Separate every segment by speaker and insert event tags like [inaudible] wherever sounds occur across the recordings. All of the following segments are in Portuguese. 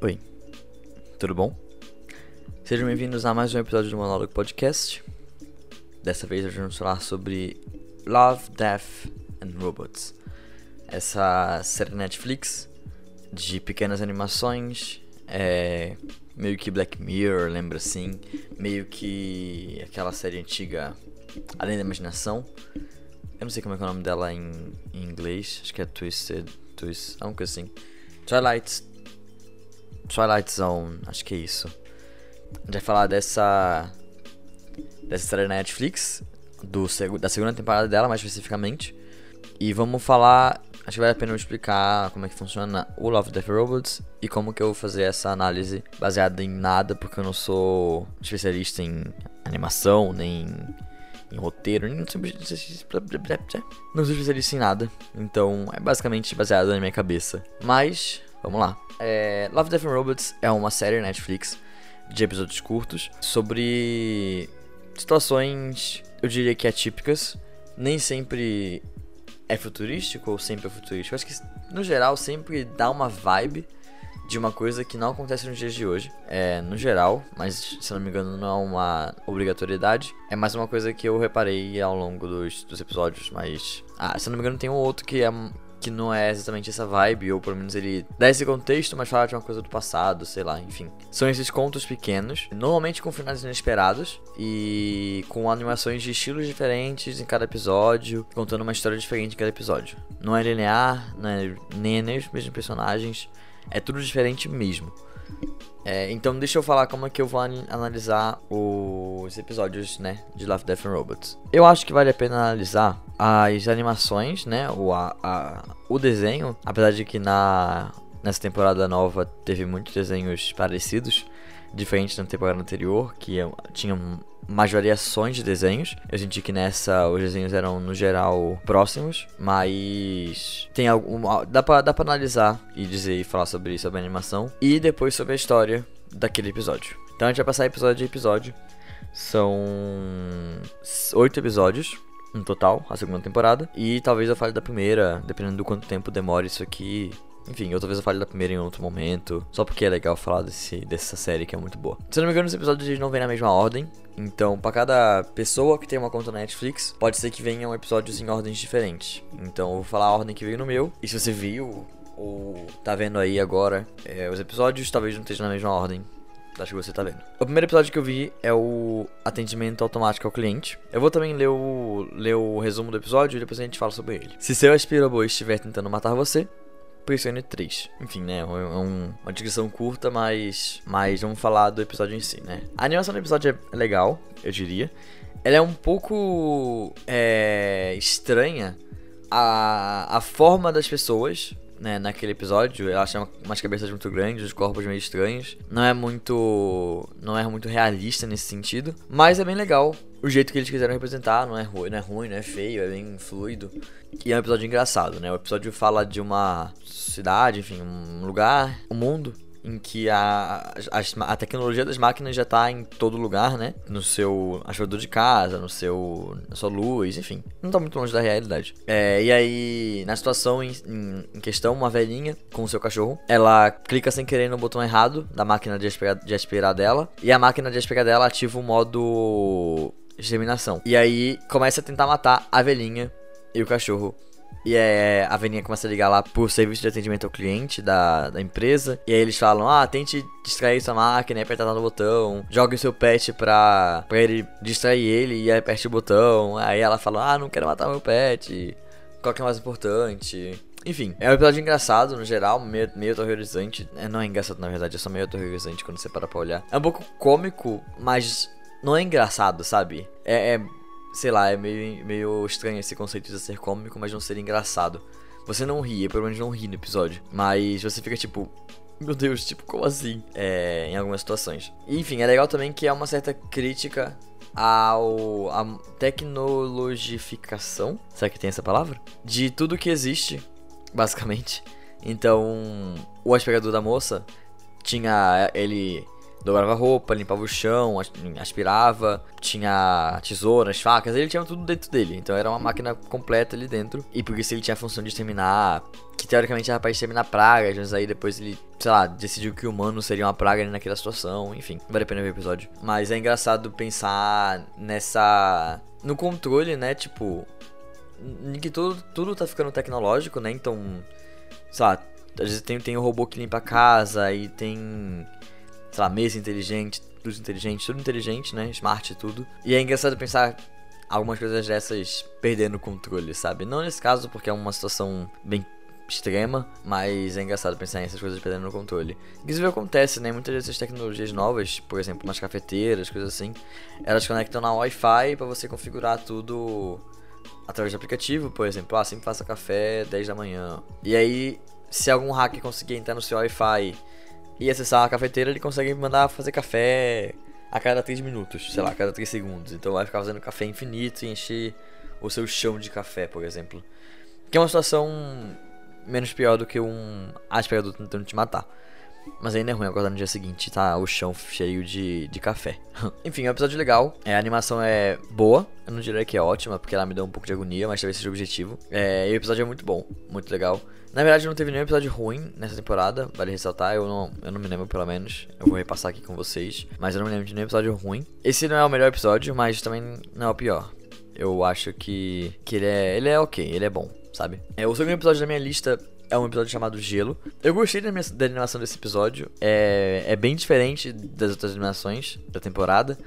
Speaker 1: Oi, tudo bom? Sejam bem-vindos a mais um episódio do Monólogo Podcast. Dessa vez nós vamos falar sobre Love, Death and Robots. Essa série Netflix de pequenas animações, é meio que Black Mirror, lembra assim, meio que aquela série antiga Além da Imaginação. Eu não sei como é, é o nome dela em, em inglês, acho que é Twisted, Twist, alguma coisa assim. Twilight Twilight Zone, acho que é isso. A gente vai falar dessa. dessa série da Netflix, do, da segunda temporada dela, mais especificamente. E vamos falar. Acho que vale a pena eu explicar como é que funciona o Love, Death Robots e como que eu vou fazer essa análise baseada em nada, porque eu não sou especialista em animação, nem em roteiro, nem não sou especialista em nada. Então é basicamente baseado na minha cabeça. Mas, vamos lá. É, Love, Death and Robots é uma série Netflix de episódios curtos sobre situações, eu diria que atípicas. Nem sempre é futurístico ou sempre é futurístico. Acho que, no geral, sempre dá uma vibe de uma coisa que não acontece nos dias de hoje. É, no geral, mas se não me engano, não é uma obrigatoriedade. É mais uma coisa que eu reparei ao longo dos, dos episódios, mas. Ah, se não me engano, tem um outro que é que não é exatamente essa vibe, ou pelo menos ele dá esse contexto, mas fala de uma coisa do passado, sei lá, enfim. São esses contos pequenos, normalmente com finais inesperados e com animações de estilos diferentes em cada episódio, contando uma história diferente em cada episódio. Não é linear, não é nem, nem os mesmos personagens, é tudo diferente mesmo. É, então deixa eu falar como é que eu vou analisar os episódios, né, de Love, Death and Robots. Eu acho que vale a pena analisar as animações, né, o, a, a, o desenho, apesar de que na, nessa temporada nova teve muitos desenhos parecidos, diferentes da temporada anterior, que tinha mais variações de desenhos. Eu senti que nessa os desenhos eram no geral próximos, mas tem algum dá para dá para analisar e dizer e falar sobre isso, sobre a animação e depois sobre a história daquele episódio. Então a gente vai passar episódio a episódio. São oito episódios no total, a segunda temporada. E talvez eu fale da primeira, dependendo do quanto tempo demora isso aqui. Enfim, outra vez eu fale da primeira em outro momento. Só porque é legal falar desse, dessa série que é muito boa. Se não me engano, os episódios eles não vêm na mesma ordem. Então, para cada pessoa que tem uma conta na Netflix, pode ser que venham episódios em ordens diferentes. Então, eu vou falar a ordem que veio no meu. E se você viu ou tá vendo aí agora é, os episódios, talvez não estejam na mesma ordem. Acho que você tá vendo. O primeiro episódio que eu vi é o atendimento automático ao cliente. Eu vou também ler o, ler o resumo do episódio e depois a gente fala sobre ele. Se seu aspirador estiver tentando matar você, pressione 3. Enfim, né? É um, uma descrição curta, mas, mas vamos falar do episódio em si, né? A animação do episódio é legal, eu diria. Ela é um pouco é, estranha. A, a forma das pessoas né, naquele episódio, ela tinha umas cabeças muito grandes, os corpos meio estranhos. Não é muito. não é muito realista nesse sentido. Mas é bem legal o jeito que eles quiseram representar. Não é ruim, não é, ruim, não é feio, é bem fluido. E é um episódio engraçado, né? O episódio fala de uma cidade, enfim, um lugar, um mundo em que a, a, a tecnologia das máquinas já está em todo lugar, né? No seu aspirador de casa, no seu, na sua luz, enfim. Não está muito longe da realidade. É, e aí, na situação em, em, em, questão, uma velhinha com o seu cachorro, ela clica sem querer no botão errado da máquina de aspirar, de aspirar dela, e a máquina de aspirar dela ativa o modo exterminação. E aí, começa a tentar matar a velhinha e o cachorro e é, a velhinha começa a ligar lá por serviço de atendimento ao cliente da, da empresa. E aí eles falam: Ah, tente distrair sua máquina e apertar no botão. Jogue o seu pet pra, pra ele distrair ele e aperte o botão. Aí ela fala: Ah, não quero matar meu pet. Qual que é mais importante? Enfim, é um episódio engraçado no geral, meio, meio aterrorizante. É, não é engraçado na verdade, é só meio aterrorizante quando você para pra olhar. É um pouco cômico, mas não é engraçado, sabe? É, é sei lá, é meio, meio estranho esse conceito de ser cômico, mas não ser engraçado. Você não ri, eu pelo menos não ri no episódio. Mas você fica tipo, meu Deus, tipo, como assim? É, em algumas situações. enfim, é legal também que há uma certa crítica ao a tecnologificação, será que tem essa palavra? De tudo que existe, basicamente. Então, o aspirador da moça tinha ele dobrava roupa, limpava o chão, aspirava, tinha tesouras, facas, ele tinha tudo dentro dele. Então era uma máquina completa ali dentro. E por isso ele tinha a função de exterminar, que teoricamente era pra exterminar pragas, mas aí depois ele, sei lá, decidiu que o humano seria uma praga ali naquela situação, enfim. Vale a pena ver o episódio. Mas é engraçado pensar nessa. no controle, né? Tipo. Em que tudo, tudo tá ficando tecnológico, né? Então. Sei lá, às vezes tem, tem o robô que limpa a casa e tem sei lá, mesa inteligente, luz inteligente, tudo inteligente, né? Smart e tudo. E é engraçado pensar algumas coisas dessas perdendo o controle, sabe? Não nesse caso, porque é uma situação bem extrema, mas é engraçado pensar nessas coisas perdendo o controle. Inclusive acontece, né? Muitas dessas tecnologias novas, por exemplo, umas cafeteiras, coisas assim, elas conectam na Wi-Fi para você configurar tudo através do aplicativo, por exemplo, ah, sempre faça café 10 da manhã. E aí, se algum hacker conseguir entrar no seu Wi-Fi e acessar a cafeteira, ele consegue mandar fazer café a cada 3 minutos, sei lá, a cada 3 segundos. Então vai ficar fazendo café infinito e encher o seu chão de café, por exemplo. Que é uma situação menos pior do que um aspirador tentando te matar. Mas ainda é ruim acordar no dia seguinte, tá? O chão cheio de, de café. [laughs] Enfim, é um episódio legal. É, a animação é boa. Eu não diria que é ótima, porque ela me deu um pouco de agonia, mas talvez seja o objetivo. É, e o episódio é muito bom, muito legal. Na verdade, não teve nenhum episódio ruim nessa temporada, vale ressaltar. Eu não, eu não me lembro, pelo menos. Eu vou repassar aqui com vocês. Mas eu não me lembro de nenhum episódio ruim. Esse não é o melhor episódio, mas também não é o pior. Eu acho que, que ele, é, ele é ok, ele é bom, sabe? É, o segundo episódio da minha lista é um episódio chamado Gelo. Eu gostei da, minha, da animação desse episódio. É, é bem diferente das outras animações da temporada.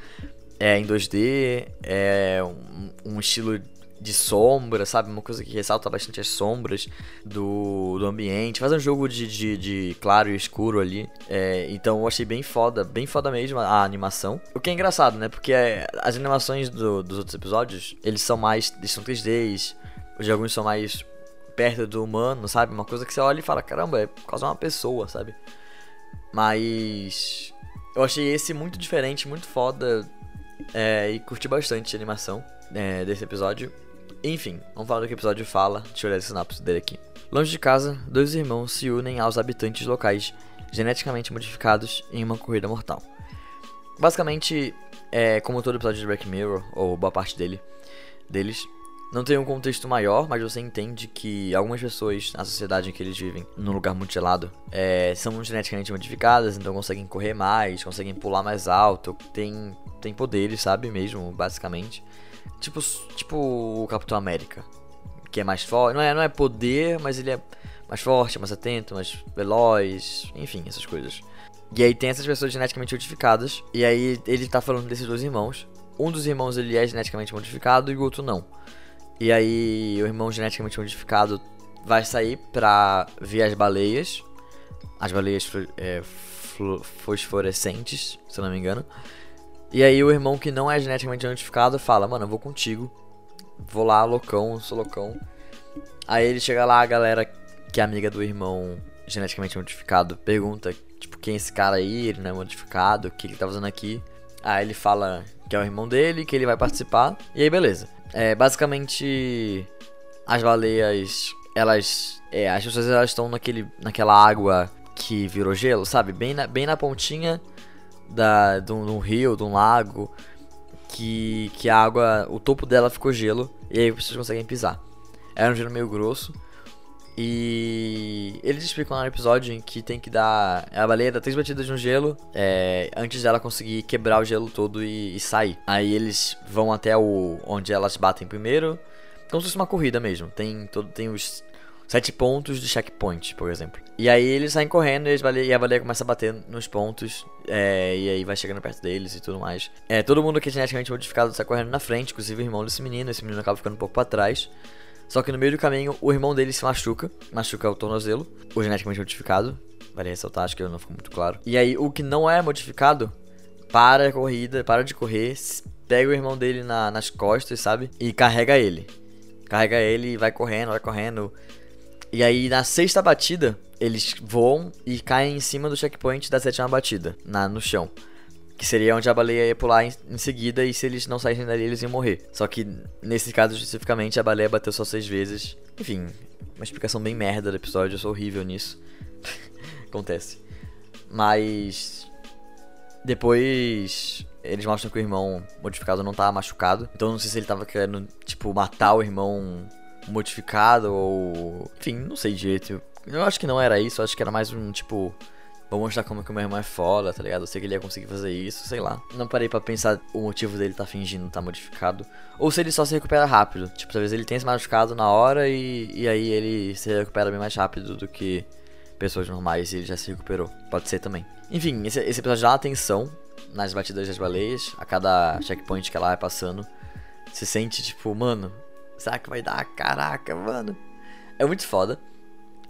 Speaker 1: É em 2D, é um, um estilo de sombra, sabe? Uma coisa que ressalta bastante as sombras do, do ambiente. Faz um jogo de, de, de claro e escuro ali. É, então eu achei bem foda, bem foda mesmo a animação. O que é engraçado, né? Porque é, as animações do, dos outros episódios, eles são mais. Eles são 3Ds. Os alguns são mais perto do humano, sabe? Uma coisa que você olha e fala, caramba, é quase uma pessoa, sabe? Mas. Eu achei esse muito diferente, muito foda. É, e curti bastante a animação é, desse episódio. Enfim, vamos falar do que o episódio fala. Deixa eu olhar a sinopse dele aqui. Longe de casa, dois irmãos se unem aos habitantes locais geneticamente modificados em uma corrida mortal. Basicamente, é como todo episódio de Black Mirror, ou boa parte dele, deles, não tem um contexto maior, mas você entende que algumas pessoas na sociedade em que eles vivem, num lugar muito gelado, é, são geneticamente modificadas, então conseguem correr mais, conseguem pular mais alto, tem, tem poderes, sabe mesmo, basicamente. Tipo, tipo o Capitão América. Que é mais forte. Não é, não é poder, mas ele é mais forte, mais atento, mais veloz. Enfim, essas coisas. E aí tem essas pessoas geneticamente modificadas. E aí ele tá falando desses dois irmãos. Um dos irmãos ele é geneticamente modificado e o outro não. E aí o irmão geneticamente modificado vai sair pra ver as baleias. As baleias é, fosforescentes, se eu não me engano. E aí o irmão que não é geneticamente modificado fala, mano, eu vou contigo. Vou lá, loucão, sou loucão. Aí ele chega lá, a galera que é amiga do irmão geneticamente modificado pergunta, tipo, quem é esse cara aí? Ele não é modificado, o que ele tá fazendo aqui? Aí ele fala que é o irmão dele, que ele vai participar. E aí, beleza. É, basicamente, as baleias, elas. É, as pessoas elas estão naquele, naquela água que virou gelo, sabe? Bem na, bem na pontinha da, de, um, de um rio, de um lago, que, que a água, o topo dela ficou gelo, e aí vocês conseguem pisar. Era um gelo meio grosso, e eles explicam lá no episódio em que tem que dar. A baleia dá três batidas no gelo é, antes dela conseguir quebrar o gelo todo e, e, sair. Aí eles vão até o onde elas batem primeiro. Como se fosse uma corrida mesmo. Tem, todo, tem os sete pontos de checkpoint, por exemplo. E aí eles saem correndo e, baleia, e a baleia começa a bater nos pontos. É, e aí vai chegando perto deles e tudo mais. É, todo mundo que é geneticamente modificado sai correndo na frente, inclusive o irmão desse menino. Esse menino acaba ficando um pouco para trás. Só que no meio do caminho, o irmão dele se machuca. Machuca o tornozelo. O geneticamente modificado. Vale ressaltar, acho que não ficou muito claro. E aí, o que não é modificado, para a corrida, para de correr, pega o irmão dele na, nas costas, sabe? E carrega ele. Carrega ele e vai correndo, vai correndo. E aí, na sexta batida, eles voam e caem em cima do checkpoint da sétima batida, na, no chão. Que seria onde a baleia ia pular em, em, seguida e se eles não saíssem dali, eles iam morrer. Só que, nesse caso especificamente, a baleia bateu só seis vezes. Enfim, uma explicação bem merda do episódio, eu sou horrível nisso. [laughs] Acontece. Mas. Depois eles mostram que o irmão modificado não tá machucado. Então não sei se ele tava querendo, tipo, matar o irmão modificado ou. Enfim, não sei direito. Eu acho que não era isso, eu acho que era mais um tipo. Vou mostrar como que o meu irmão é foda, tá ligado? Eu sei que ele ia conseguir fazer isso, sei lá. Não parei para pensar o motivo dele tá fingindo tá modificado. Ou se ele só se recupera rápido. Tipo, talvez ele tenha se machucado na hora e, e aí ele se recupera bem mais rápido do que pessoas normais e ele já se recuperou. Pode ser também. Enfim, esse, esse episódio dá atenção nas batidas das baleias. A cada checkpoint que ela vai passando. Se sente tipo, mano, será que vai dar? Caraca, mano. É muito foda.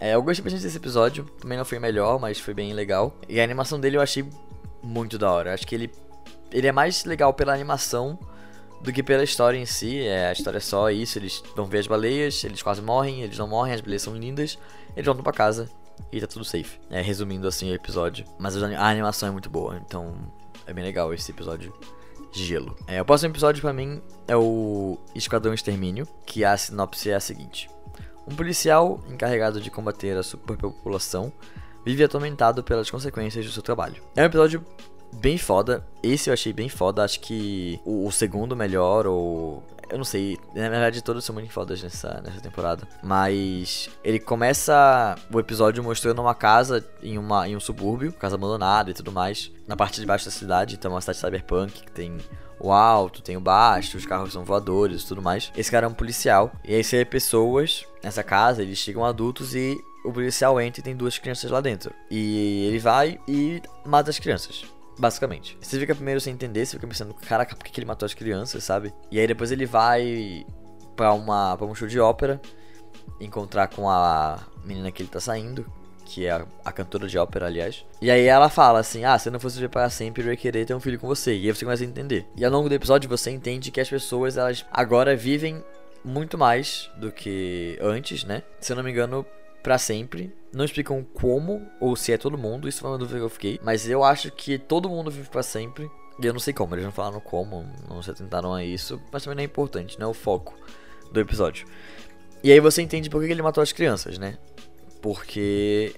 Speaker 1: É, eu gostei bastante desse episódio. Também não foi melhor, mas foi bem legal. E a animação dele eu achei muito da hora. Acho que ele, ele é mais legal pela animação do que pela história em si. É, a história é só isso. Eles vão ver as baleias, eles quase morrem, eles não morrem, as baleias são lindas. Eles voltam pra casa e tá tudo safe. É, resumindo assim o episódio. Mas a animação é muito boa, então é bem legal esse episódio gelo. É, o próximo episódio para mim é o Esquadrão Extermínio, que a sinopse é a seguinte. Um policial encarregado de combater a superpopulação vive atormentado pelas consequências do seu trabalho. É um episódio bem foda. Esse eu achei bem foda. Acho que o, o, segundo melhor, ou. Eu não sei. Na verdade, todos são muito fodas nessa, nessa temporada. Mas ele começa o episódio mostrando uma casa em, uma, em um subúrbio, casa abandonada e tudo mais. Na parte de baixo da cidade. Então, é uma cidade cyberpunk que tem o alto, tem o baixo, os carros são voadores e tudo mais. Esse cara é um policial. E aí você vê pessoas nessa casa, eles chegam adultos e o policial entra e tem duas crianças lá dentro. E ele vai e mata as crianças. Basicamente. Você fica primeiro sem entender, você fica pensando, caraca, por que ele matou as crianças, sabe? E aí depois ele vai pra, uma, pra um show de ópera, encontrar com a menina que ele tá saindo, que é a, a, cantora de ópera, aliás. E aí ela fala assim: Ah, se eu não fosse viver para sempre, eu ia querer ter um filho com você. E aí você começa a entender. E ao longo do episódio você entende que as pessoas, elas agora vivem muito mais do que antes, né? Se eu não me engano, para sempre. Não explicam como ou se é todo mundo, isso foi uma dúvida que eu fiquei. Mas eu acho que todo mundo vive para sempre. E eu não sei como, eles não falaram como, não se atentaram a isso, mas também não é importante, não é o foco do episódio. E aí você entende por que ele matou as crianças, né? Porque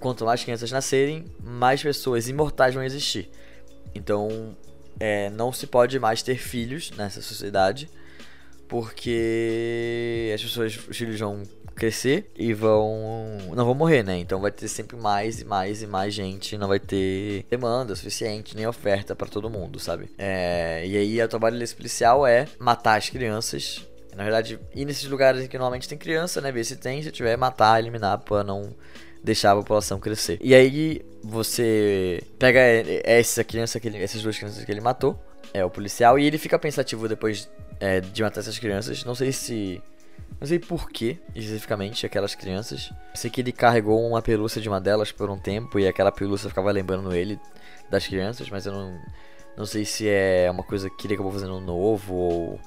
Speaker 1: quanto mais crianças nascerem, mais pessoas imortais vão existir. Então, é, não se pode mais ter filhos nessa sociedade, porque as pessoas, os filhos vão crescer e vão. não vão morrer, né? Então vai ter sempre mais e mais e mais gente, não vai ter demanda suficiente, nem oferta para todo mundo, sabe? É, e aí o trabalho desse policial é matar as crianças na verdade, ir nesses lugares em que normalmente tem criança, né? Ver se tem, se tiver, matar, eliminar pra não deixar a população crescer. E aí você pega essa criança, que ele, essas duas crianças que ele matou, é o policial, e ele fica pensativo depois é, de matar essas crianças. Não sei se. Não sei por que, especificamente, aquelas crianças. Sei que ele carregou uma pelúcia de uma delas por um tempo e aquela pelúcia ficava lembrando ele das crianças, mas eu não. Não sei se é uma coisa que ele acabou fazendo novo ou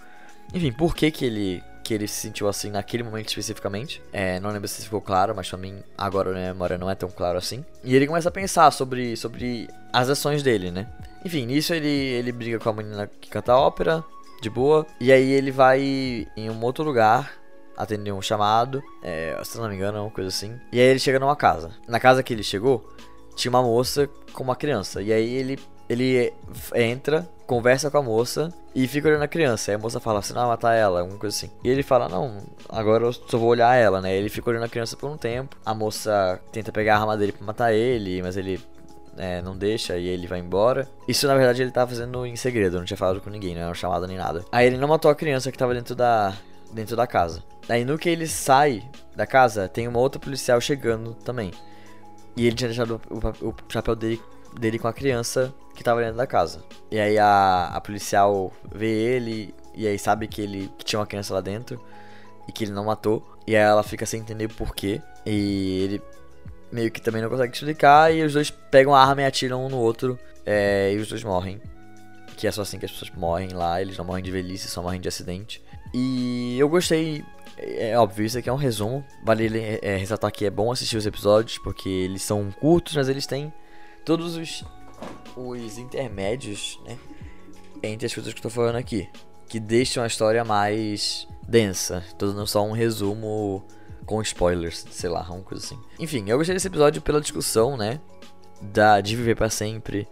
Speaker 1: enfim, por que que ele que ele se sentiu assim naquele momento especificamente. É, não lembro se ficou claro, mas pra mim agora na memória não é tão claro assim. E ele começa a pensar sobre, sobre as ações dele, né? Enfim, nisso ele, ele briga com a menina que canta ópera, de boa. E aí ele vai em um outro lugar atender um chamado, é, se não me engano, uma coisa assim. E aí ele chega numa casa. Na casa que ele chegou, tinha uma moça com uma criança. E aí ele ele entra, conversa com a moça e fica olhando a criança. Aí a moça fala assim, não, matar ela, alguma coisa assim. E ele fala, não, agora eu só vou olhar ela, né? Ele fica olhando a criança por um tempo. A moça tenta pegar a arma dele pra matar ele, mas ele é, não deixa e ele vai embora. Isso na verdade ele tava fazendo em segredo, não tinha falado com ninguém, não era chamado nem nada. Aí ele não matou a criança que tava dentro da, dentro da casa. Aí no que ele sai da casa, tem uma outra policial chegando também. E ele tinha deixado o, o chapéu dele, dele com a criança que tava dentro da casa. E aí a, a policial vê ele e aí sabe que ele que tinha uma criança lá dentro e que ele não matou. E aí ela fica sem entender o porquê. E ele meio que também não consegue explicar. E os dois pegam a arma e atiram um no outro. É, e os dois morrem. Que é só assim que as pessoas morrem lá. Eles não morrem de velhice, só morrem de acidente. E eu gostei. É, é óbvio, isso aqui é um resumo. Vale é, ressaltar que é bom assistir os episódios, porque eles são curtos, mas eles têm todos os os intermédios, né? Entre as coisas que eu tô falando aqui. Que deixam a história mais densa. Tô dando só um resumo com spoilers, sei lá, uma coisa assim. Enfim, eu gostei desse episódio pela discussão, né? Da, de viver para sempre.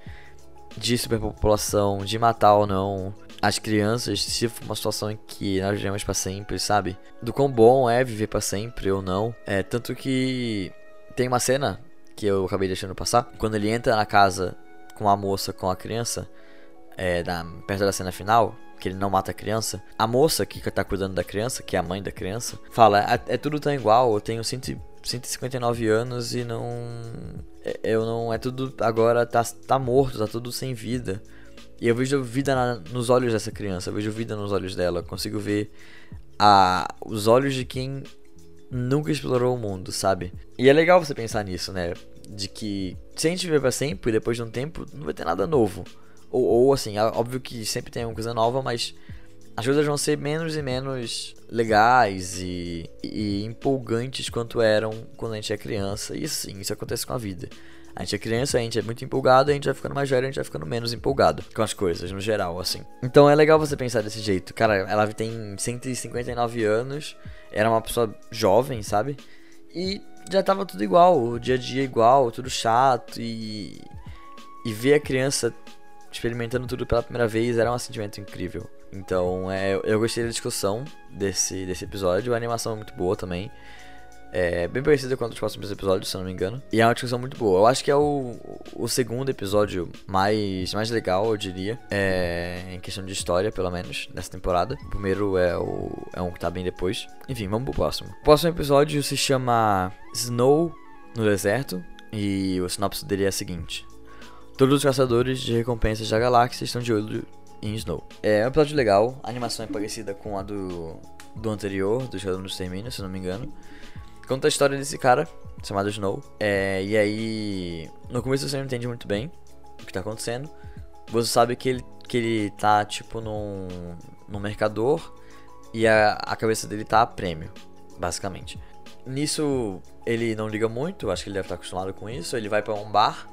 Speaker 1: de superpopulação, de matar ou não as crianças, se for uma situação em que nós vivemos para sempre, sabe? Do quão bom é viver para sempre ou não. É tanto que tem uma cena que eu acabei deixando passar, quando ele entra na casa com a moça, com a criança, é, na, perto da cena final, que ele não mata a criança, a moça que tá cuidando da criança, que é a mãe da criança, fala: é, é tudo tão igual, eu tenho 100, 159 anos e não. É, eu não. É tudo. Agora tá, tá morto, tá tudo sem vida. E eu vejo vida na, nos olhos dessa criança, eu vejo vida nos olhos dela, consigo ver a, os olhos de quem nunca explorou o mundo, sabe? E é legal você pensar nisso, né? De que se a gente viver pra sempre, depois de um tempo, não vai ter nada novo. Ou, ou assim, óbvio que sempre tem uma coisa nova, mas as coisas vão ser menos e menos legais e, e empolgantes quanto eram quando a gente é criança. E sim, isso acontece com a vida. A gente é criança, a gente é muito empolgado, a gente vai ficando mais velho, a gente vai ficando menos empolgado com as coisas, no geral, assim. Então é legal você pensar desse jeito. Cara, ela tem 159 anos, era uma pessoa jovem, sabe? E já tava tudo igual, o dia a dia igual, tudo chato e. E ver a criança experimentando tudo pela primeira vez era um sentimento incrível. Então, é, eu gostei da discussão desse, desse episódio. A animação é muito boa também. É bem parecida com os próximos episódios, se não me engano. E é uma discussão muito boa. Eu acho que é o, o segundo episódio mais, mais legal, eu diria. É, em questão de história, pelo menos, dessa temporada. O primeiro é, o, é um que tá bem depois. Enfim, vamos pro próximo. O próximo episódio se chama Snow no Deserto. E o sinopse dele é a seguinte: Todos os caçadores de recompensas da galáxia estão de olho em Snow. É um episódio legal, a animação é parecida com a do, do anterior, do Shadow do Extermínio, se não me engano. Conta a história desse cara, chamado Snow. É, e aí, no começo você não entende muito bem o que tá acontecendo. Você sabe que ele, que ele tá, tipo, num, num mercador e a, a cabeça dele tá a prêmio, basicamente. Nisso, ele não liga muito, acho que ele deve estar acostumado com isso. Ele vai para um bar,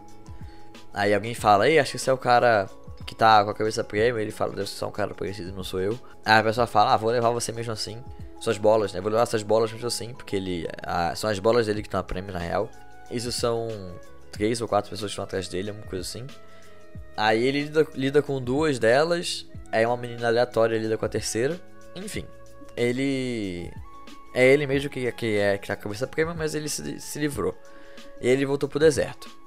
Speaker 1: aí alguém fala, ei, acho que esse é o cara que tá com a cabeça prêmio. Ele fala, deve ser um cara parecido, não sou eu. Aí a pessoa fala, ah, vou levar você mesmo assim suas bolas, né? Vou levar essas bolas mesmo assim, porque ele. A, são as bolas dele que estão a prêmio, na real. Isso são três ou quatro pessoas que estão atrás dele, uma coisa assim. Aí ele lida, lida com duas delas, aí uma menina aleatória lida com a terceira. Enfim, ele. É ele mesmo que, que é que tá a cabeça prêmio, mas ele se, se livrou. E ele voltou pro deserto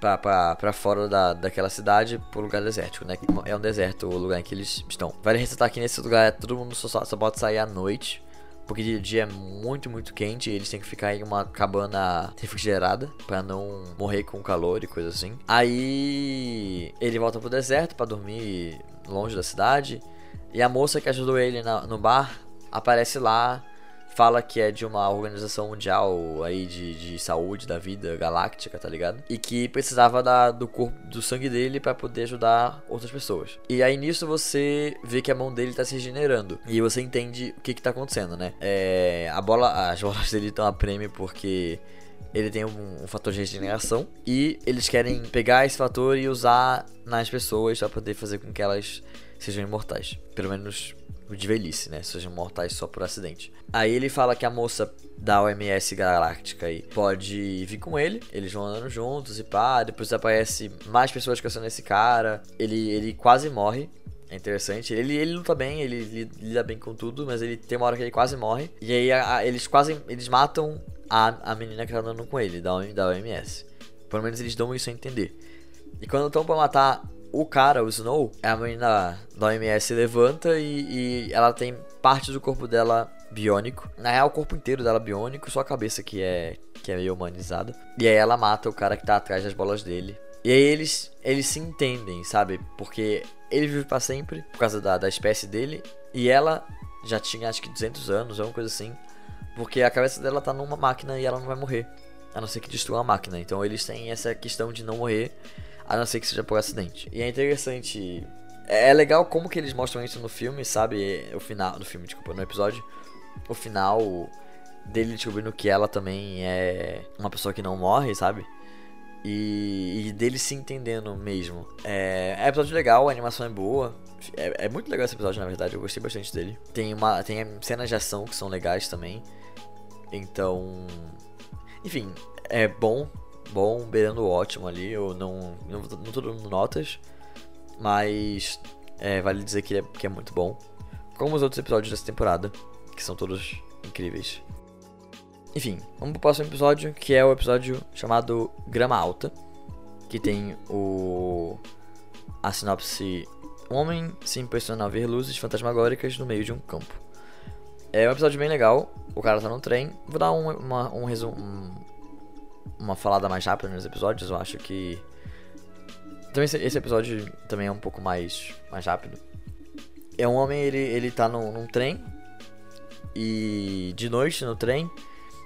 Speaker 1: pra, fora da, daquela cidade pro lugar desértico, né? É um deserto o lugar em que eles estão. Vale ressaltar que nesse lugar todo mundo só, só pode sair à noite. Porque de dia é muito, muito quente e eles têm que ficar em uma cabana refrigerada para não morrer com calor e coisa assim. Aí ele volta pro deserto para dormir longe da cidade. E a moça que ajudou ele na, no bar aparece lá fala que é de uma organização mundial aí de, de saúde da vida galáctica, tá ligado? E que precisava da, do corpo, do sangue dele para poder ajudar outras pessoas. E aí nisso você vê que a mão dele tá se regenerando. E você entende o que que tá acontecendo, né? É, a bola, as [laughs] bolas dele estão a prêmio porque ele tem um, um, fator de regeneração e eles querem pegar esse fator e usar nas pessoas para poder fazer com que elas sejam imortais. Pelo menos de velhice, né? Sejam mortais só por acidente. Aí ele fala que a moça da OMS Galáctica aí pode vir com ele. Eles vão andando juntos e pá. Depois aparece mais pessoas caçando esse cara. Ele, ele quase morre. É interessante. Ele, ele luta bem, ele lida bem com tudo, mas ele tem uma hora que ele quase morre. E aí a, a, eles quase. Eles matam a, a menina que tá andando com ele, da, da OMS. Pelo menos eles dão isso a entender. E quando estão pra matar o cara, o Snow, a menina da OMS levanta e, e, ela tem parte do corpo dela biônico. Na real, o corpo inteiro dela biônico, só a cabeça que é, que é meio humanizada. E aí ela mata o cara que tá atrás das bolas dele. E aí eles, eles se entendem, sabe? Porque ele vive para sempre por causa da, da espécie dele. E ela já tinha acho que 200 anos, alguma coisa assim. Porque a cabeça dela tá numa máquina e ela não vai morrer. A não ser que destrua a máquina. Então eles têm essa questão de não morrer a não ser que seja por acidente. E é interessante. É, é legal como que eles mostram isso no filme, sabe? O final. No filme, desculpa, no episódio. O final dele descobrindo que ela também é uma pessoa que não morre, sabe? E, e dele se entendendo mesmo. É, é um episódio legal, a animação é boa. É, é, muito legal esse episódio, na verdade, eu gostei bastante dele. Tem, uma, tem cenas de ação que são legais também. Então. Enfim, é bom bom, beirando ótimo ali. Eu não, não, não tô dando notas, mas é, vale dizer que é, que é muito bom. Como os outros episódios dessa temporada, que são todos incríveis. Enfim, vamos pro próximo episódio, que é o episódio chamado Grama Alta, que tem o a sinopse Um homem se impressiona ao ver luzes fantasmagóricas no meio de um campo. É um episódio bem legal, o cara tá no trem. Vou dar um, uma, um resumo, um, uma falada mais rápida nos episódios, eu acho que... Então esse, esse, episódio também é um pouco mais, mais rápido. É um homem, ele, ele tá num, num trem, e de noite no trem,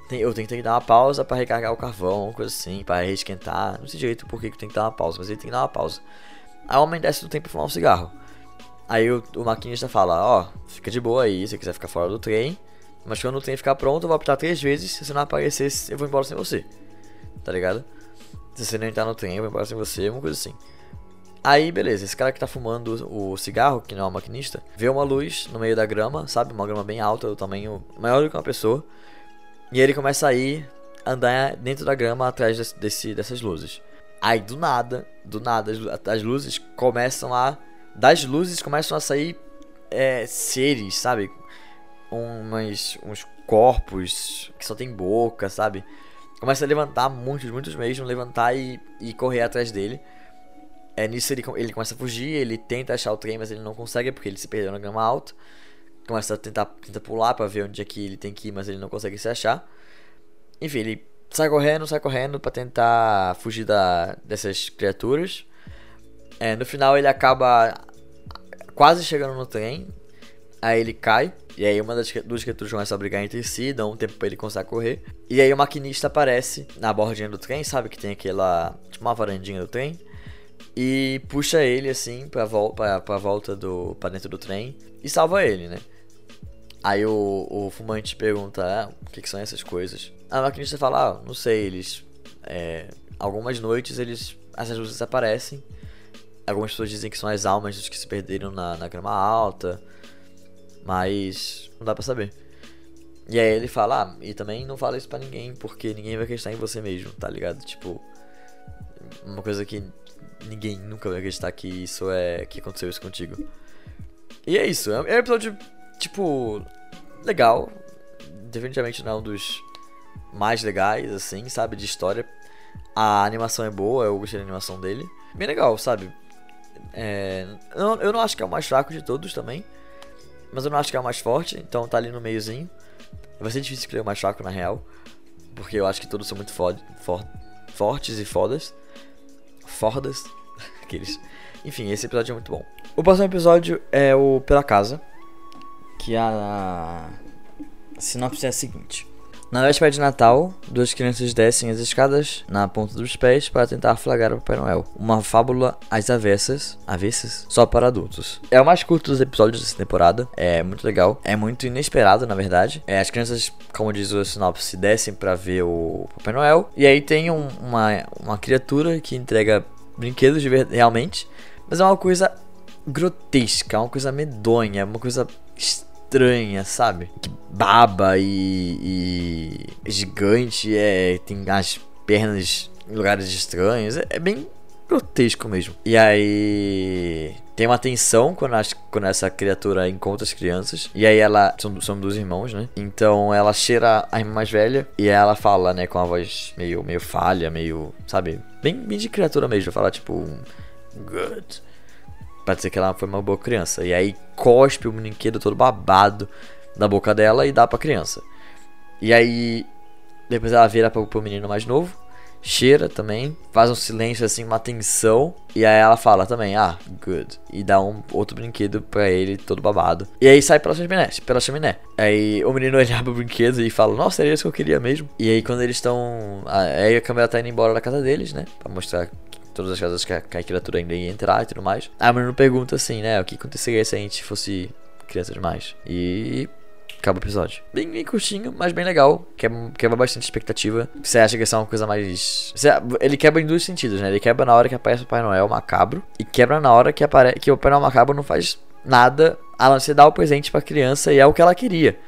Speaker 1: tem, eu tenho que dar uma pausa para recarregar o carvão, coisa assim, para reesquentar. Não sei direito por que tem que dar uma pausa, mas ele tem que dar uma pausa. Aí o homem desce do tempo pra fumar um cigarro. Aí o, o maquinista fala, ó, oh, fica de boa aí, se quiser ficar fora do trem. Mas quando o trem ficar pronto, eu vou apitar três vezes. Se você não aparecer, eu vou embora sem você. Tá ligado? Se você não entrar no trem, eu vou embora sem você, uma coisa assim. Aí, beleza, esse cara que tá fumando o cigarro, que não é o maquinista, vê uma luz no meio da grama, sabe? Uma grama bem alta, do tamanho maior do que uma pessoa. E ele começa a ir andar dentro da grama atrás desse, desse dessas luzes. Aí do nada, do nada, as, as, luzes começam a. Das luzes começam a sair é, seres, sabe? Umas, uns corpos que só tem boca, sabe? Começa a levantar, muitos, muitos mesmo, levantar e, e correr atrás dele. É, nisso ele, ele começa a fugir, ele tenta achar o trem, mas ele não consegue porque ele se perdeu na grama alta. Começa a tentar, tenta pular para ver onde é que ele tem que ir, mas ele não consegue se achar. Enfim, ele sai correndo, sai correndo para tentar fugir da, dessas criaturas. É, no final ele acaba quase chegando no trem. Aí ele cai. E aí uma das duas criaturas começa a brigar entre si, dá um tempo pra ele conseguir correr. E aí o maquinista aparece na bordinha do trem, sabe? Que tem aquela. Tipo uma varandinha do trem. E puxa ele assim pra, vol pra, pra volta do. pra dentro do trem. E salva ele, né? Aí o, o fumante pergunta, ah, o que, que são essas coisas? A maquinista fala, ah, não sei, eles. É, algumas noites eles. Essas luzes aparecem. Algumas pessoas dizem que são as almas dos que se perderam na, na grama alta. Mas não dá pra saber. E aí ele fala, ah, e também não fala isso pra ninguém, porque ninguém vai acreditar em você mesmo, tá ligado? Tipo, uma coisa que ninguém nunca vai acreditar que isso é. que aconteceu isso contigo. E é isso, é um episódio, tipo, legal. Definitivamente não é um dos mais legais, assim, sabe? De história. A animação é boa, eu gostei da animação dele. Bem legal, sabe? É, eu não acho que é o mais fraco de todos também. Mas eu não acho que é o mais forte, então tá ali no meiozinho. Vai ser difícil escolher o mais fraco na real. Porque eu acho que todos são muito for, for, fortes e fodas. Fordas. [laughs] Aqueles. Enfim, esse episódio é muito bom. O próximo episódio é o Pela Casa. Que a, a sinopse é a seguinte. Na véspera de Natal, duas crianças descem as escadas na ponta dos pés para tentar flagrar o Papai Noel. Uma fábula às avessas, avessas, só para adultos. É o mais curto dos episódios dessa temporada, é muito legal, é muito inesperado na verdade. É, as crianças, como diz o sinopse, descem para ver o Papai Noel e aí tem um, uma, uma criatura que entrega brinquedos realmente, mas é uma coisa grotesca, é uma coisa medonha, é uma coisa estranha, sabe? Que baba e, e gigante, é, tem as pernas em lugares estranhos, é, é bem grotesco mesmo. E aí tem uma tensão quando, as, quando essa criatura encontra as crianças. E aí ela. São, são dois irmãos, né? Então ela cheira a irmã mais velha. E ela fala, né, com a voz meio, meio falha, meio. Sabe? Bem, bem de criatura mesmo. Fala tipo. Good. Pra dizer que ela foi uma boa criança. E aí cospe o brinquedo todo babado da boca dela e dá pra criança. E aí, depois ela vira pro, pro menino mais novo, cheira também, faz um silêncio assim, uma tensão. E aí ela fala também, ah, good. E dá um outro brinquedo pra ele, todo babado. E aí sai pela chaminé, pela chaminé. Aí o menino [laughs] ele abre o brinquedo e fala, nossa, era isso que eu queria mesmo. E aí quando eles estão. Aí a câmera tá indo embora da casa deles, né? Pra mostrar todas as casas que a, que a criatura ainda ia entrar e tudo mais. Aí o menino pergunta assim, né? O que aconteceria se a gente fosse criança demais? E acaba o episódio. Bem, bem curtinho, mas bem legal. Quebra, quebra bastante expectativa. Você acha que isso é uma coisa mais. Ele quebra em dois sentidos, né? Ele quebra na hora que aparece o Pai Noel macabro. E quebra na hora que, apare... que o Pai Noel macabro não faz nada a não ser dar o presente pra criança e é o que ela queria.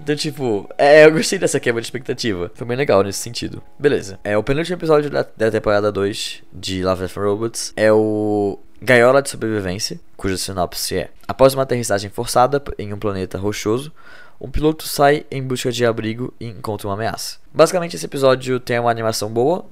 Speaker 1: Então, tipo, é, eu gostei dessa quebra de expectativa. Foi bem legal nesse sentido. Beleza. É o penúltimo episódio da, da temporada 2 de Love Death Robots. É o Gaiola de Sobrevivência, cuja sinopse é: Após uma aterrissagem forçada em um planeta rochoso, um piloto sai em busca de abrigo e encontra uma ameaça. Basicamente, esse episódio tem uma animação boa,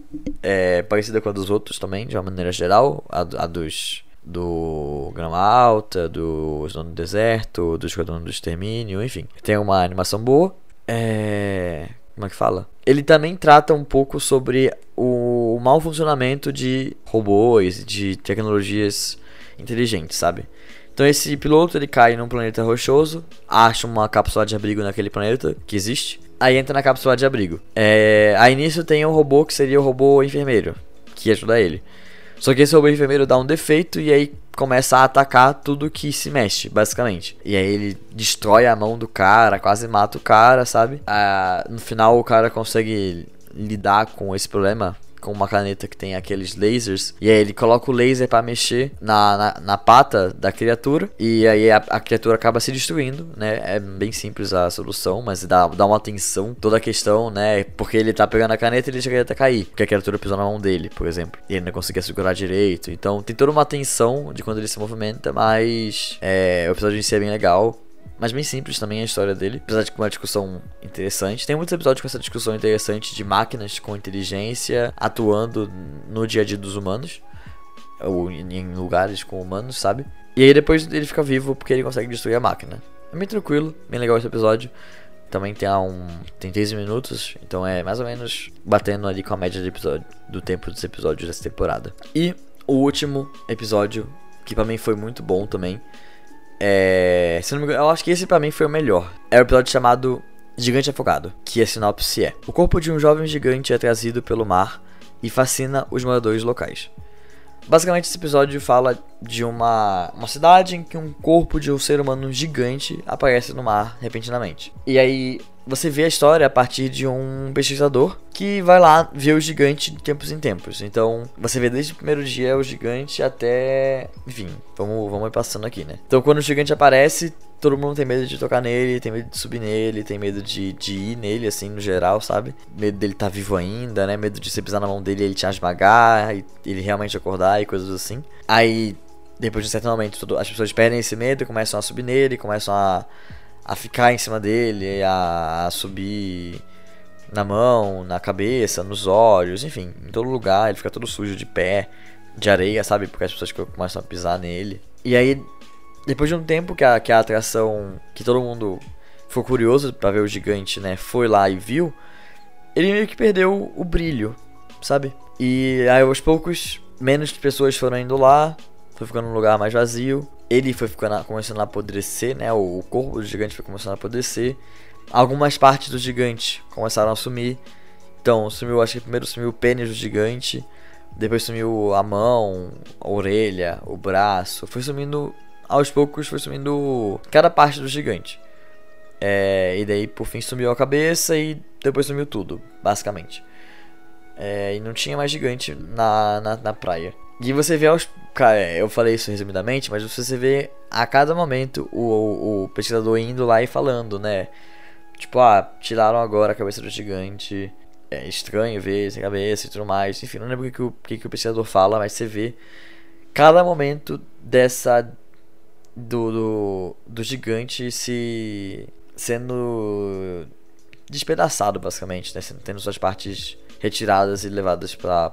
Speaker 1: é, parecida com a dos outros também, de uma maneira geral, a, a dos do Grama Alta, do Zona do Deserto, do Esquadrão do Extermínio, enfim. Tem uma animação boa. É. Como é que fala? Ele também trata um pouco sobre o mau funcionamento de robôs, de tecnologias inteligentes, sabe? Então esse piloto ele cai num planeta rochoso, acha uma cápsula de abrigo naquele planeta que existe, aí entra na cápsula de abrigo. É, aí nisso tem um robô que seria o robô enfermeiro, que ajuda ele. Só que esse robô enfermeiro dá um defeito e aí começa a atacar tudo que se mexe, basicamente. E aí ele destrói a mão do cara, quase mata o cara, sabe? Ah, no final o cara consegue lidar com esse problema com uma caneta que tem aqueles lasers. E aí ele coloca o laser para mexer na, na, na, pata da criatura. E aí a, a, criatura acaba se destruindo, né? É bem simples a solução, mas dá, dá uma atenção toda a questão, né? Porque ele tá pegando a caneta e ele chega a cair. Porque a criatura pisou na mão dele, por exemplo. E ele não conseguia segurar direito. Então tem toda uma atenção de quando ele se movimenta, mas é, o episódio em si é bem legal mas bem simples também a história dele, apesar de uma discussão interessante. Tem muitos episódios com essa discussão interessante de máquinas com inteligência atuando no dia a dia dos humanos, ou em lugares com humanos, sabe? E aí depois ele fica vivo porque ele consegue destruir a máquina. É bem tranquilo, bem legal esse episódio. Também tem um. tem 13 minutos, então é mais ou menos batendo ali com a média de episódio, do tempo dos episódios dessa temporada. E o último episódio, que para mim foi muito bom também, é, se não me engano, eu acho que esse para mim foi o melhor. É o episódio chamado Gigante Afogado, que a sinopse é: O corpo de um jovem gigante é trazido pelo mar e fascina os moradores locais. Basicamente, esse episódio fala de uma, uma cidade em que um corpo de um ser humano gigante aparece no mar repentinamente. E aí você vê a história a partir de um pesquisador que vai lá ver o gigante de tempos em tempos. Então, você vê desde o primeiro dia o gigante até. Enfim, vamos, vamos passando aqui, né? Então, quando o gigante aparece, todo mundo tem medo de tocar nele, tem medo de subir nele, tem medo de, de ir nele, assim, no geral, sabe? Medo dele estar tá vivo ainda, né? Medo de você pisar na mão dele e ele te esmagar, e ele realmente acordar e coisas assim. Aí, depois de um certo momento, as pessoas perdem esse medo, começam a subir nele, começam a a ficar em cima dele, a, a subir na mão, na cabeça, nos olhos, enfim, em todo lugar. Ele fica todo sujo de pé, de areia, sabe? Porque as pessoas começam a pisar nele. E aí, depois de um tempo que a, que a atração, que todo mundo ficou curioso para ver o gigante, né, foi lá e viu, ele meio que perdeu o brilho, sabe? E aí aos poucos, menos pessoas foram indo lá, foi ficando um lugar mais vazio ele foi ficando, começando a apodrecer, né? O, corpo do gigante foi começando a apodrecer. Algumas partes do gigante começaram a sumir. Então, sumiu, acho que primeiro sumiu o pênis do gigante, depois sumiu a mão, a orelha, o braço. Foi sumindo, aos poucos, foi sumindo cada parte do gigante. É, e daí, por fim, sumiu a cabeça e depois sumiu tudo, basicamente. É, e não tinha mais gigante na, na, na praia. E você vê aos. Cara, eu falei isso resumidamente, mas você vê a cada momento o, o, o pesquisador indo lá e falando, né? Tipo, ah, tiraram agora a cabeça do gigante. É estranho ver essa cabeça e tudo mais. Enfim, não lembro o que, o, que, que o pesquisador fala, mas você vê cada momento dessa. Do, do, do gigante se. sendo despedaçado, basicamente, né? Tendo suas partes retiradas e levadas para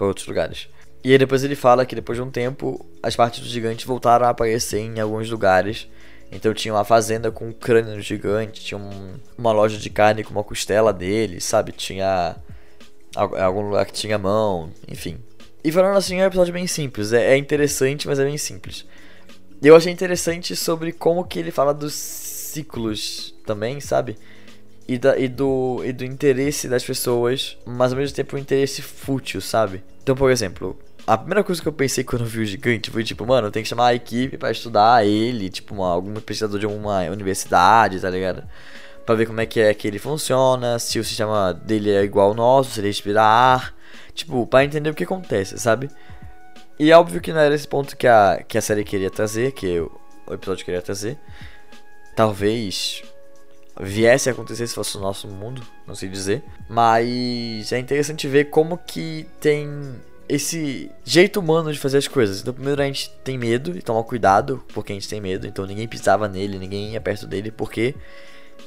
Speaker 1: outros lugares. E aí depois ele fala que depois de um tempo as partes do gigante voltaram a aparecer em alguns lugares. Então tinha uma fazenda com um crânio gigante, tinha um, uma loja de carne com uma costela dele, sabe? Tinha algum lugar que tinha mão, enfim. E falando assim, é um episódio bem simples, é, é interessante, mas é bem simples. Eu achei interessante sobre como que ele fala dos ciclos também, sabe? E, da, e, do, e do interesse das pessoas, mas ao mesmo tempo um interesse fútil, sabe? Então, por exemplo, a primeira coisa que eu pensei quando eu vi o gigante foi tipo, mano, tem que chamar a equipe para estudar ele, tipo, uma, algum pesquisador de alguma universidade, tá ligado? Pra ver como é que é que ele funciona, se o sistema dele é igual ao nosso, se ele respira ar, tipo, pra entender o que acontece, sabe? E é óbvio que não era esse ponto que a, que a série queria trazer, que o, o episódio queria trazer. Talvez viesse a acontecer se fosse o nosso mundo, não sei dizer. Mas é interessante ver como que tem esse jeito humano de fazer as coisas. Então, primeiro a gente tem medo e tomar cuidado porque a gente tem medo. Então, ninguém pisava nele, ninguém ia perto dele porque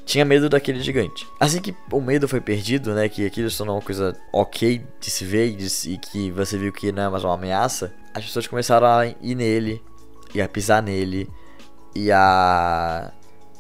Speaker 1: tinha medo daquele gigante. Assim que o medo foi perdido, né, que aquilo se tornou uma coisa ok de se ver e, de, e que você viu que não é mais uma ameaça, as pessoas começaram a ir nele e a pisar nele e a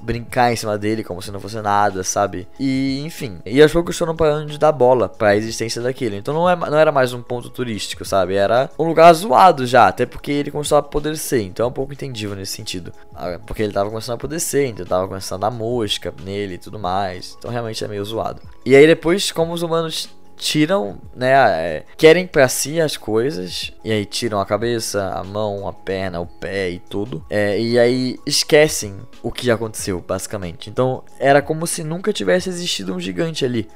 Speaker 1: brincar em cima dele como se não fosse nada, sabe? E enfim. E aos poucos foram parando de dar bola para a existência daquilo. Então não, é, não era mais um ponto turístico, sabe? Era um lugar zoado já, até porque ele começou a apodrecer. Então é um pouco entendível nesse sentido. Ah, porque ele tava começando a apodrecer, então tava começando a dar mosca nele e tudo mais. Então realmente é meio zoado. E aí depois, como os humanos tiram, né, é, querem para si as coisas e aí tiram a cabeça, a mão, a perna, o pé e tudo. É, e aí esquecem o que aconteceu, basicamente. Então era como se nunca tivesse existido um gigante ali.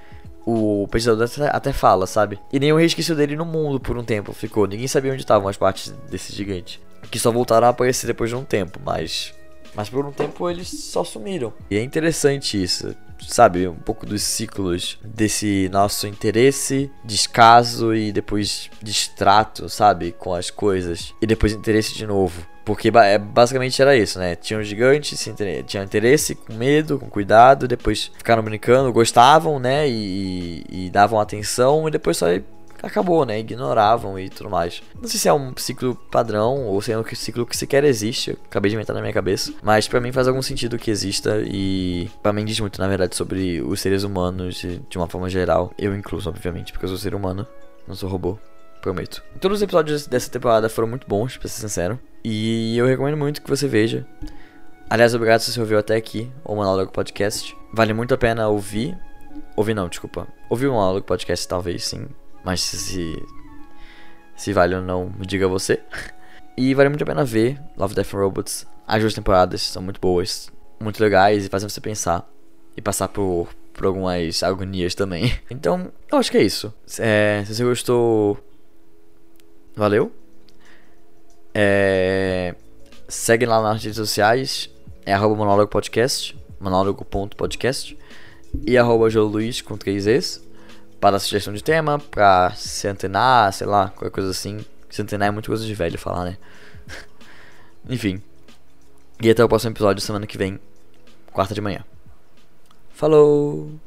Speaker 1: O pesquisador até fala, sabe? E nenhum resquício dele no mundo por um tempo ficou. Ninguém sabia onde estavam as partes desse gigante. Que só voltaram a aparecer depois de um tempo, mas mas por um tempo eles só sumiram. E é interessante isso sabe, um pouco dos ciclos desse nosso interesse, descaso e depois distrato, sabe, com as coisas e depois interesse de novo. Porque é, basicamente era isso, né? Tinham gigantes, tinham interesse, com medo, com cuidado, depois ficaram brincando, gostavam, né? E, e, e davam atenção, e depois só acabou, né? Ignoravam e tudo mais. Não sei se é um ciclo padrão ou se é um ciclo que sequer existe. acabei de inventar na minha cabeça. Mas para mim faz algum sentido que exista e para mim diz muito, na verdade, sobre os seres humanos de uma forma geral. Eu incluso, obviamente, porque eu sou ser humano, não sou robô. Prometo. Todos os episódios dessa temporada foram muito bons, pra ser sincero. E eu recomendo muito que você veja. Aliás, obrigado se você ouviu até aqui o Monólogo Podcast. Vale muito a pena ouvir. Ouvir não, desculpa. Ouvir o Monólogo Podcast, talvez sim. Mas se. Se vale ou não, me diga você. [laughs] E vale muito a pena ver Love, Death and Robots. As duas temporadas são muito boas, muito legais e fazem você pensar. E passar por, por algumas agonias também. [laughs] Então, eu acho que é isso. É, se você gostou. Valeu. É, segue lá nas redes sociais. É monólogo podcast. Monólogo.podcast. E arroba Luiz com três para sugestão de tema, pra se antenar, sei lá, qualquer coisa assim. Se antenar é muito coisa de velho falar, né? [laughs] Enfim. E até o próximo episódio semana que vem, quarta de manhã. Falou!